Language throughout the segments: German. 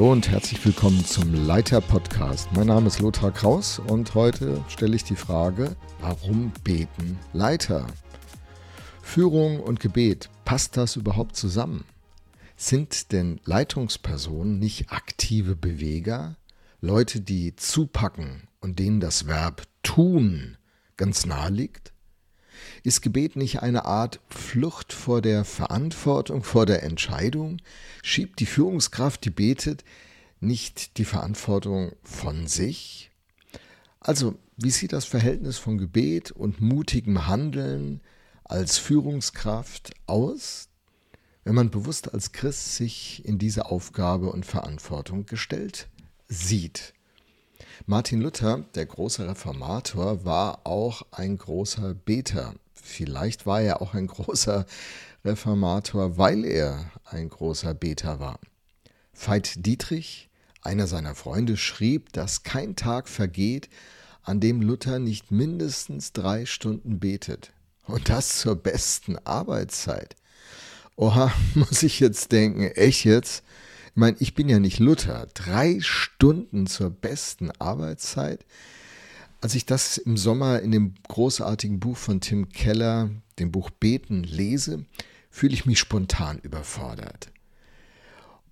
Hallo und herzlich willkommen zum Leiter Podcast. Mein Name ist Lothar Kraus und heute stelle ich die Frage, warum beten Leiter? Führung und Gebet, passt das überhaupt zusammen? Sind denn Leitungspersonen nicht aktive Beweger, Leute, die zupacken und denen das Verb tun ganz nahe liegt? Ist Gebet nicht eine Art Flucht vor der Verantwortung, vor der Entscheidung? Schiebt die Führungskraft, die betet, nicht die Verantwortung von sich? Also, wie sieht das Verhältnis von Gebet und mutigem Handeln als Führungskraft aus, wenn man bewusst als Christ sich in diese Aufgabe und Verantwortung gestellt sieht? Martin Luther, der große Reformator, war auch ein großer Beter. Vielleicht war er auch ein großer Reformator, weil er ein großer Beter war. Veit Dietrich, einer seiner Freunde, schrieb, dass kein Tag vergeht, an dem Luther nicht mindestens drei Stunden betet. Und das zur besten Arbeitszeit. Oha, muss ich jetzt denken, echt jetzt? Ich meine, ich bin ja nicht Luther. Drei Stunden zur besten Arbeitszeit? Als ich das im Sommer in dem großartigen Buch von Tim Keller, dem Buch Beten, lese, fühle ich mich spontan überfordert.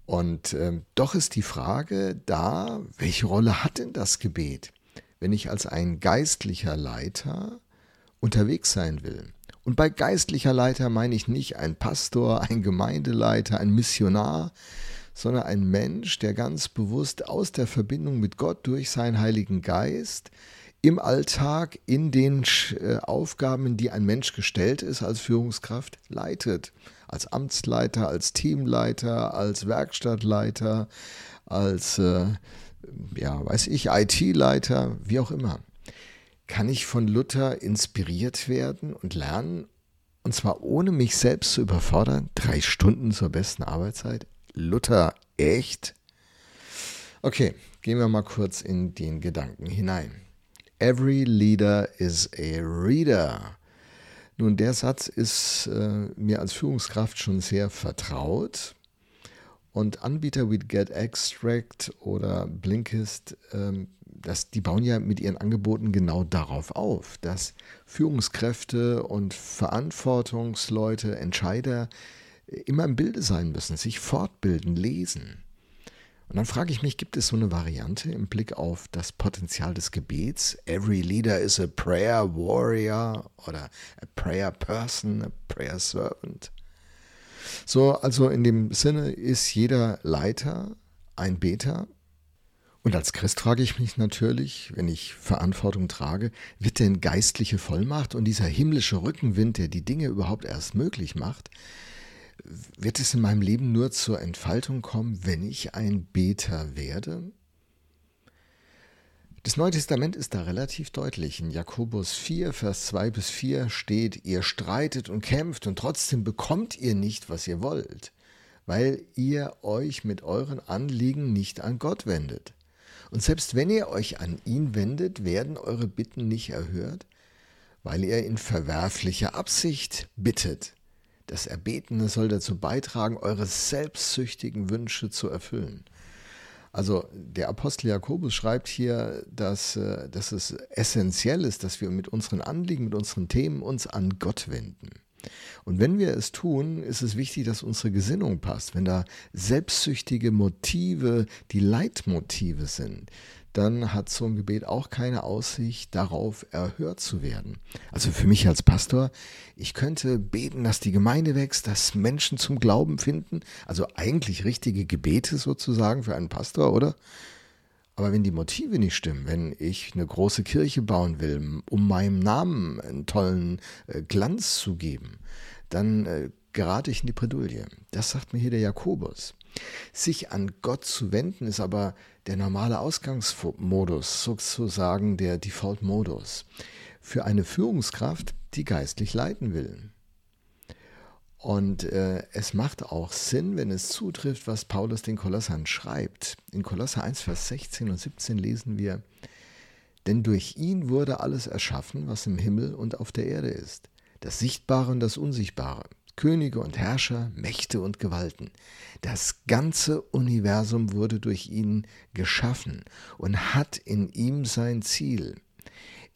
Und äh, doch ist die Frage da, welche Rolle hat denn das Gebet, wenn ich als ein geistlicher Leiter unterwegs sein will? Und bei geistlicher Leiter meine ich nicht ein Pastor, ein Gemeindeleiter, ein Missionar, sondern ein Mensch, der ganz bewusst aus der Verbindung mit Gott durch seinen Heiligen Geist im Alltag, in den äh, Aufgaben, die ein Mensch gestellt ist als Führungskraft, leitet. Als Amtsleiter, als Teamleiter, als Werkstattleiter, als, äh, ja, weiß ich, IT-Leiter, wie auch immer. Kann ich von Luther inspiriert werden und lernen? Und zwar ohne mich selbst zu überfordern? Drei Stunden zur besten Arbeitszeit? Luther echt? Okay, gehen wir mal kurz in den Gedanken hinein. Every leader is a reader. Nun, der Satz ist äh, mir als Führungskraft schon sehr vertraut. Und Anbieter wie Get Extract oder Blinkist, ähm, das, die bauen ja mit ihren Angeboten genau darauf auf, dass Führungskräfte und Verantwortungsleute, Entscheider immer im Bilde sein müssen, sich fortbilden, lesen. Und dann frage ich mich, gibt es so eine Variante im Blick auf das Potenzial des Gebets? Every leader is a prayer warrior oder a prayer person, a prayer servant. So, also in dem Sinne ist jeder Leiter ein Beter. Und als Christ frage ich mich natürlich, wenn ich Verantwortung trage, wird denn geistliche Vollmacht und dieser himmlische Rückenwind, der die Dinge überhaupt erst möglich macht, wird es in meinem Leben nur zur Entfaltung kommen, wenn ich ein Beter werde? Das Neue Testament ist da relativ deutlich. In Jakobus 4, Vers 2 bis 4 steht, ihr streitet und kämpft und trotzdem bekommt ihr nicht, was ihr wollt, weil ihr euch mit euren Anliegen nicht an Gott wendet. Und selbst wenn ihr euch an ihn wendet, werden eure Bitten nicht erhört, weil ihr in verwerflicher Absicht bittet. Das Erbetene soll dazu beitragen, eure selbstsüchtigen Wünsche zu erfüllen. Also der Apostel Jakobus schreibt hier, dass, äh, dass es essentiell ist, dass wir mit unseren Anliegen, mit unseren Themen uns an Gott wenden. Und wenn wir es tun, ist es wichtig, dass unsere Gesinnung passt. Wenn da selbstsüchtige Motive die Leitmotive sind, dann hat so ein Gebet auch keine Aussicht darauf, erhört zu werden. Also für mich als Pastor, ich könnte beten, dass die Gemeinde wächst, dass Menschen zum Glauben finden. Also eigentlich richtige Gebete sozusagen für einen Pastor, oder? Aber wenn die Motive nicht stimmen, wenn ich eine große Kirche bauen will, um meinem Namen einen tollen äh, Glanz zu geben, dann äh, gerate ich in die Bredouille. Das sagt mir hier der Jakobus. Sich an Gott zu wenden ist aber der normale Ausgangsmodus, sozusagen der Default-Modus für eine Führungskraft, die geistlich leiten will. Und äh, es macht auch Sinn, wenn es zutrifft, was Paulus den Kolossern schreibt. In Kolosser 1, Vers 16 und 17 lesen wir, denn durch ihn wurde alles erschaffen, was im Himmel und auf der Erde ist, das Sichtbare und das Unsichtbare, Könige und Herrscher, Mächte und Gewalten. Das ganze Universum wurde durch ihn geschaffen und hat in ihm sein Ziel.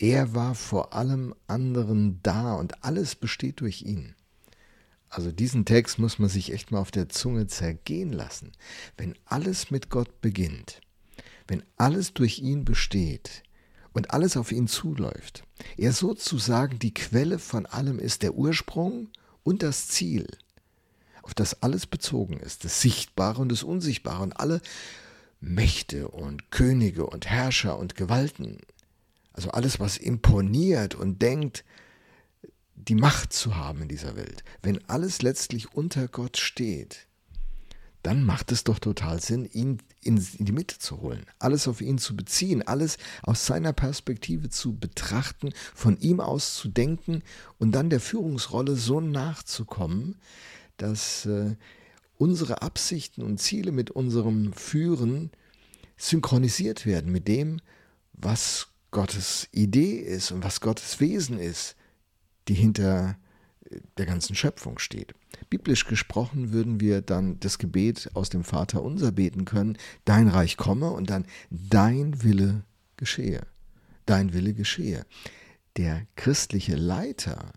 Er war vor allem anderen da und alles besteht durch ihn. Also diesen Text muss man sich echt mal auf der Zunge zergehen lassen. Wenn alles mit Gott beginnt, wenn alles durch ihn besteht und alles auf ihn zuläuft, er sozusagen die Quelle von allem ist, der Ursprung und das Ziel, auf das alles bezogen ist, das Sichtbare und das Unsichtbare und alle Mächte und Könige und Herrscher und Gewalten, also alles, was imponiert und denkt, die Macht zu haben in dieser Welt, wenn alles letztlich unter Gott steht, dann macht es doch total Sinn, ihn in, die Mitte zu holen, alles auf ihn zu beziehen, alles aus seiner Perspektive zu betrachten, von ihm aus zu denken und dann der Führungsrolle so nachzukommen, dass äh, unsere Absichten und Ziele mit unserem Führen synchronisiert werden mit dem, was Gottes Idee ist und was Gottes Wesen ist, die hinter der ganzen Schöpfung steht. Biblisch gesprochen würden wir dann das Gebet aus dem Vater unser beten können, dein Reich komme und dann dein Wille geschehe. Dein Wille geschehe. Der christliche Leiter,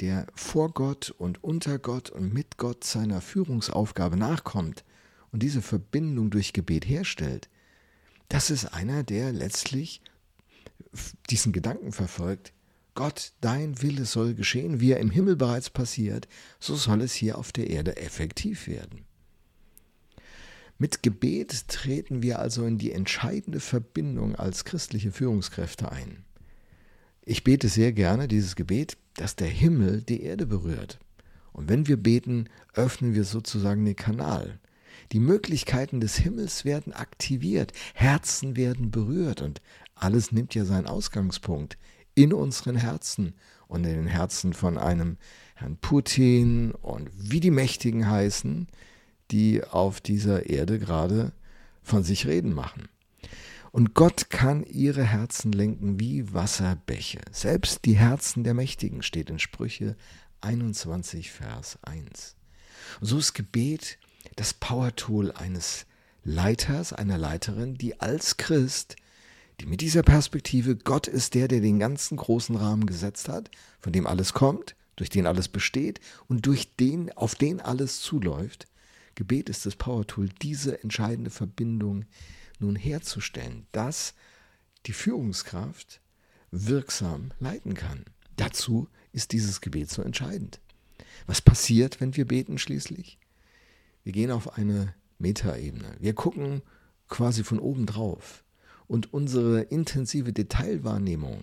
der vor Gott und unter Gott und mit Gott seiner Führungsaufgabe nachkommt und diese Verbindung durch Gebet herstellt, das ist einer, der letztlich diesen Gedanken verfolgt, Gott, dein Wille soll geschehen, wie er im Himmel bereits passiert, so soll es hier auf der Erde effektiv werden. Mit Gebet treten wir also in die entscheidende Verbindung als christliche Führungskräfte ein. Ich bete sehr gerne dieses Gebet, dass der Himmel die Erde berührt. Und wenn wir beten, öffnen wir sozusagen den Kanal. Die Möglichkeiten des Himmels werden aktiviert, Herzen werden berührt und alles nimmt ja seinen Ausgangspunkt in unseren Herzen und in den Herzen von einem Herrn Putin und wie die Mächtigen heißen, die auf dieser Erde gerade von sich reden machen. Und Gott kann ihre Herzen lenken wie Wasserbäche. Selbst die Herzen der Mächtigen steht in Sprüche 21, Vers 1. Und so ist Gebet das Power-Tool eines Leiters, einer Leiterin, die als Christ mit dieser Perspektive, Gott ist der, der den ganzen großen Rahmen gesetzt hat, von dem alles kommt, durch den alles besteht und durch den, auf den alles zuläuft. Gebet ist das Power-Tool, diese entscheidende Verbindung nun herzustellen, dass die Führungskraft wirksam leiten kann. Dazu ist dieses Gebet so entscheidend. Was passiert, wenn wir beten schließlich? Wir gehen auf eine Metaebene. Wir gucken quasi von oben drauf. Und unsere intensive Detailwahrnehmung,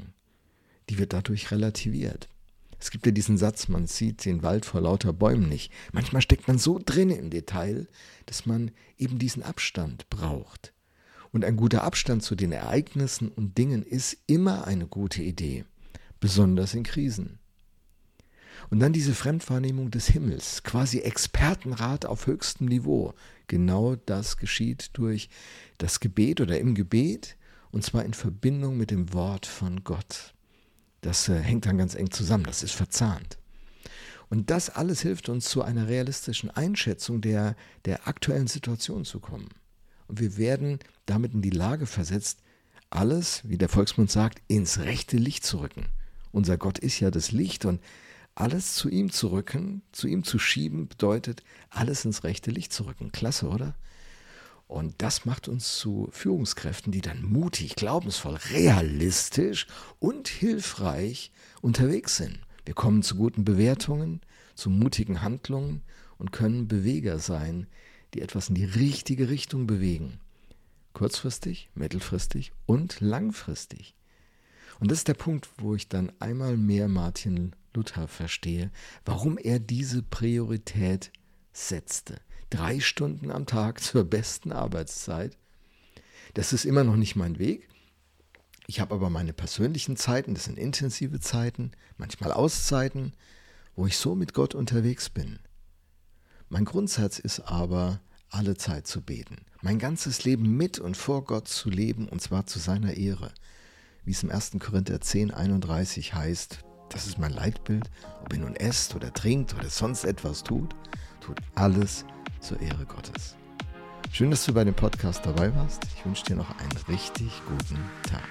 die wird dadurch relativiert. Es gibt ja diesen Satz, man sieht den Wald vor lauter Bäumen nicht. Manchmal steckt man so drin im Detail, dass man eben diesen Abstand braucht. Und ein guter Abstand zu den Ereignissen und Dingen ist immer eine gute Idee, besonders in Krisen. Und dann diese Fremdwahrnehmung des Himmels, quasi Expertenrat auf höchstem Niveau. Genau das geschieht durch das Gebet oder im Gebet und zwar in Verbindung mit dem Wort von Gott. Das äh, hängt dann ganz eng zusammen, das ist verzahnt. Und das alles hilft uns zu einer realistischen Einschätzung der, der aktuellen Situation zu kommen. Und wir werden damit in die Lage versetzt, alles, wie der Volksmund sagt, ins rechte Licht zu rücken. Unser Gott ist ja das Licht und alles zu ihm zu rücken, zu ihm zu schieben, bedeutet, alles ins rechte Licht zu rücken. Klasse, oder? Und das macht uns zu Führungskräften, die dann mutig, glaubensvoll, realistisch und hilfreich unterwegs sind. Wir kommen zu guten Bewertungen, zu mutigen Handlungen und können Beweger sein, die etwas in die richtige Richtung bewegen. Kurzfristig, mittelfristig und langfristig. Und das ist der Punkt, wo ich dann einmal mehr Martin Luther verstehe, warum er diese Priorität setzte. Drei Stunden am Tag zur besten Arbeitszeit. Das ist immer noch nicht mein Weg. Ich habe aber meine persönlichen Zeiten, das sind intensive Zeiten, manchmal Auszeiten, wo ich so mit Gott unterwegs bin. Mein Grundsatz ist aber, alle Zeit zu beten, mein ganzes Leben mit und vor Gott zu leben, und zwar zu seiner Ehre. Wie es im 1. Korinther 10, 31 heißt, Das ist mein Leitbild. Ob ihr nun esst oder trinkt oder sonst etwas tut, tut alles zur Ehre Gottes. Schön, dass du bei dem Podcast dabei warst. Ich wünsche dir noch einen richtig guten Tag.